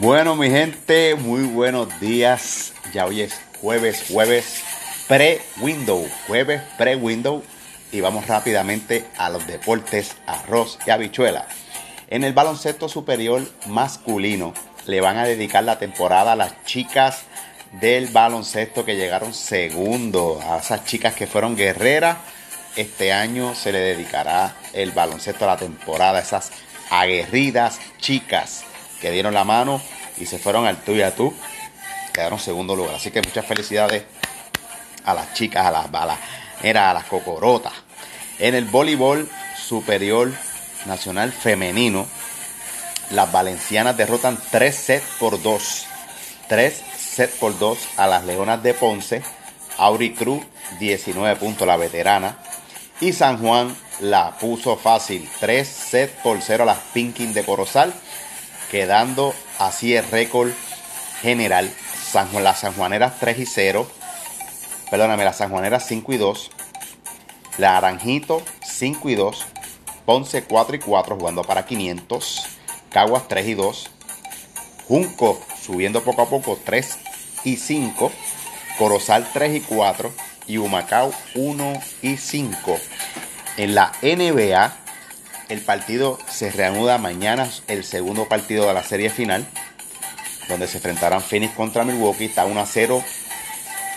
Bueno, mi gente, muy buenos días. Ya hoy es jueves, jueves pre-window, jueves pre-window. Y vamos rápidamente a los deportes, arroz y habichuela. En el baloncesto superior masculino le van a dedicar la temporada a las chicas del baloncesto que llegaron segundo, a esas chicas que fueron guerreras. Este año se le dedicará el baloncesto a la temporada, a esas aguerridas chicas que dieron la mano y se fueron al tú y a tú. Quedaron segundo lugar. Así que muchas felicidades a las chicas, a las balas, era a las cocorotas. En el voleibol superior nacional femenino, las valencianas derrotan 3 sets por 2. 3 sets por 2 a las Leonas de Ponce. Auri Cruz, 19 puntos, la veterana. Y San Juan la puso fácil. 3 sets por 0 a las Pinkin de Corozal. Quedando así el récord general. San Juan, las Sanjuaneras 3 y 0. Perdóname, las Sanjuaneras 5 y 2. La Aranjito 5 y 2. Ponce 4 y 4 jugando para 500. Caguas 3 y 2. Junco subiendo poco a poco 3 y 5. Corozal 3 y 4. Y Humacao 1 y 5. En la NBA, el partido se reanuda mañana, el segundo partido de la serie final, donde se enfrentarán Phoenix contra Milwaukee. Está 1 a 0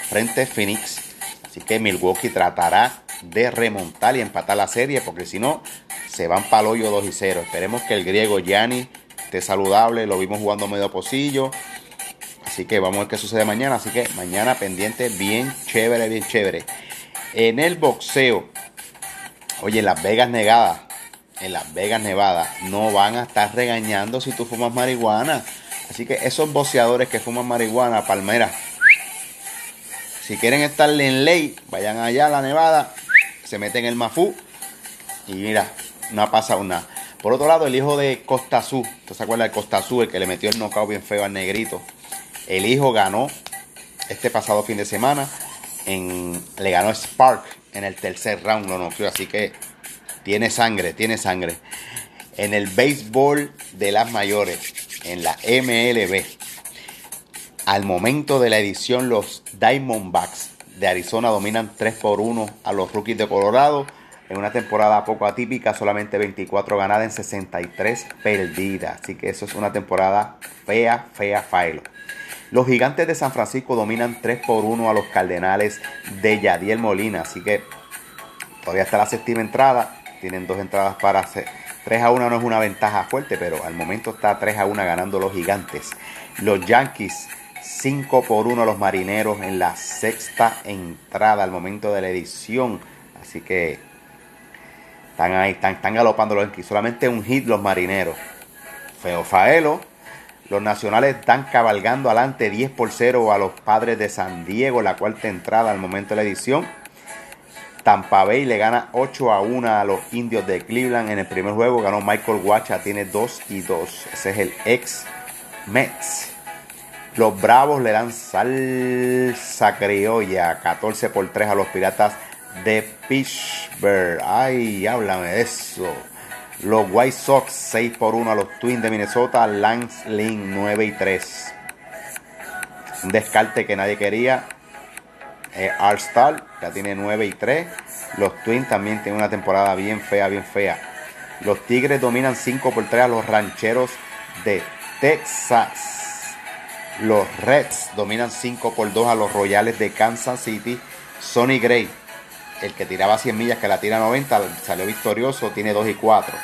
frente a Phoenix. Así que Milwaukee tratará de remontar y empatar la serie, porque si no, se van para el hoyo 2 y 0. Esperemos que el griego Gianni esté saludable, lo vimos jugando medio pocillo. Así que vamos a ver qué sucede mañana. Así que mañana pendiente, bien chévere, bien chévere. En el boxeo, oye, Las Vegas Nevadas, en Las Vegas Nevada, no van a estar regañando si tú fumas marihuana. Así que esos boxeadores que fuman marihuana, palmera, si quieren estar en ley, vayan allá a la Nevada, se meten el mafú y mira, no ha pasado nada. Por otro lado, el hijo de Costa Azul, ¿usted se acuerda de Costa Azul, el que le metió el knockout bien feo al negrito? El hijo ganó este pasado fin de semana, en, le ganó Spark en el tercer round, lo noqueó, así que tiene sangre, tiene sangre. En el béisbol de las mayores, en la MLB, al momento de la edición, los Diamondbacks de Arizona dominan 3 por 1 a los rookies de Colorado. En una temporada poco atípica, solamente 24 ganadas en 63 perdidas. Así que eso es una temporada fea, fea, failo. Los gigantes de San Francisco dominan 3 por 1 a los Cardenales de Yadiel Molina. Así que todavía está la séptima entrada. Tienen dos entradas para hacer. 3 a 1 no es una ventaja fuerte, pero al momento está 3 a 1 ganando los gigantes. Los Yankees 5 por 1 a los marineros en la sexta entrada al momento de la edición. Así que están ahí, están, están galopando los Yankees. Solamente un hit los marineros. Feo Faelo. Los nacionales están cabalgando adelante 10 por 0 a los padres de San Diego, la cuarta entrada al momento de la edición. Tampa Bay le gana 8 a 1 a los indios de Cleveland en el primer juego. Ganó Michael Wacha, tiene 2 y 2. Ese es el ex Mets. Los Bravos le dan salsa criolla 14 por 3 a los Piratas de Pittsburgh. Ay, háblame de eso. Los White Sox 6 por 1 a los Twins de Minnesota. Lance Lynn 9 y 3. Un descarte que nadie quería. Eh, All-Star ya tiene 9 y 3. Los Twins también tienen una temporada bien fea, bien fea. Los Tigres dominan 5 por 3 a los Rancheros de Texas. Los Reds dominan 5 por 2 a los Royales de Kansas City. Sonny Gray, el que tiraba 100 millas, que la tira 90, salió victorioso, tiene 2 y 4.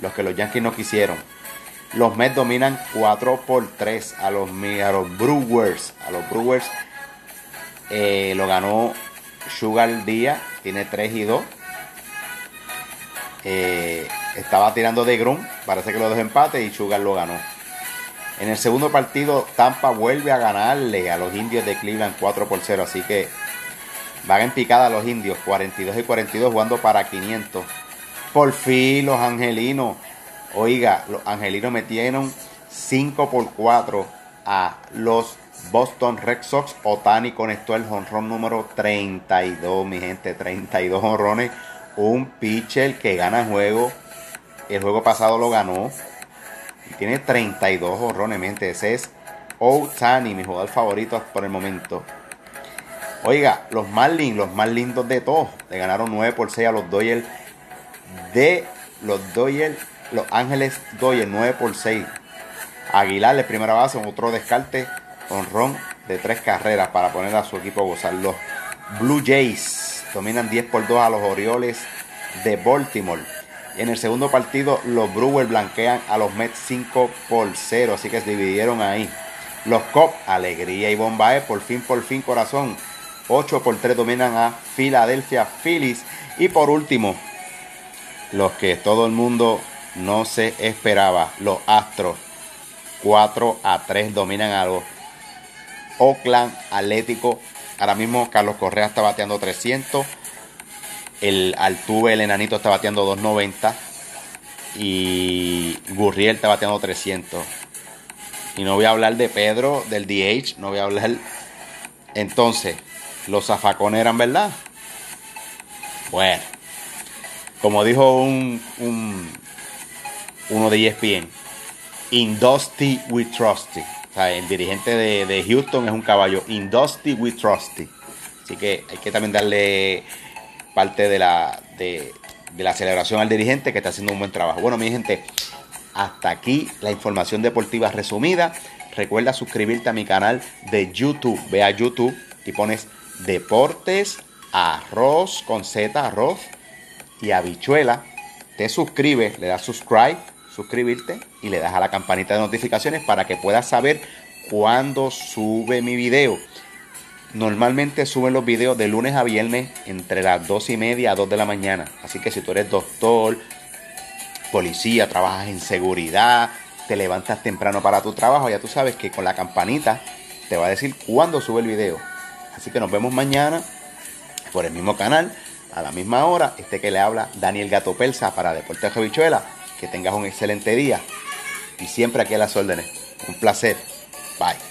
Los que los Yankees no quisieron. Los Mets dominan 4 por 3 a los, a los Brewers. A los Brewers eh, lo ganó Sugar Díaz, tiene 3 y 2. Eh, estaba tirando de Grum, parece que lo dejó empate y Sugar lo ganó. En el segundo partido, Tampa vuelve a ganarle a los indios de Cleveland 4 por 0. Así que van en picada los indios, 42 y 42, jugando para 500. Por fin los angelinos. Oiga, los angelinos metieron 5 por 4 a los Boston Red Sox. Otani conectó el jonrón número 32, mi gente, 32 jonrones. Un pitcher que gana el juego. El juego pasado lo ganó. tiene 32 horrones, mente. Ese es Otani, mi jugador favorito por el momento. Oiga, los Marlins, los más lindos de todos, le ganaron 9 por 6 a los Dodgers de los Dodgers, Los Ángeles Dodgers 9 por 6. Aguilar de primera base, otro descarte, ron de tres carreras para poner a su equipo a gozar. Los Blue Jays dominan 10 por 2 a los Orioles de Baltimore. En el segundo partido, los Brewers blanquean a los Mets 5 por 0, así que se dividieron ahí. Los Cubs, alegría y bombae, por fin, por fin, corazón. 8 por 3 dominan a Philadelphia Phillies. Y por último, los que todo el mundo no se esperaba, los Astros. 4 a 3 dominan a los Oakland Atlético. Ahora mismo Carlos Correa está bateando 300. El Altuve, el enanito, está bateando 290. Y Gurriel está bateando 300. Y no voy a hablar de Pedro, del DH. No voy a hablar. Entonces, los zafacones eran verdad. Bueno, como dijo un, un uno de ESPN, in Dusty we trusty. O sea, el dirigente de, de Houston es un caballo. In Dusty we trusty. Así que hay que también darle parte de la, de, la celebración al dirigente que está haciendo un buen trabajo. Bueno, mi gente, hasta aquí la información deportiva resumida. Recuerda suscribirte a mi canal de YouTube. Ve a YouTube y pones Deportes Arroz con Z, arroz y habichuela. Te suscribes, le das subscribe, suscribirte y le das a la campanita de notificaciones para que puedas saber cuándo sube mi video. Normalmente suben los videos de lunes a viernes entre las 2 y media a 2 de la mañana. Así que si tú eres doctor, policía, trabajas en seguridad, te levantas temprano para tu trabajo, ya tú sabes que con la campanita te va a decir cuándo sube el video. Así que nos vemos mañana por el mismo canal, a la misma hora. Este que le habla, Daniel Gato Pelsa para Deportes Javichuela. Que tengas un excelente día y siempre aquí a las órdenes. Un placer. Bye.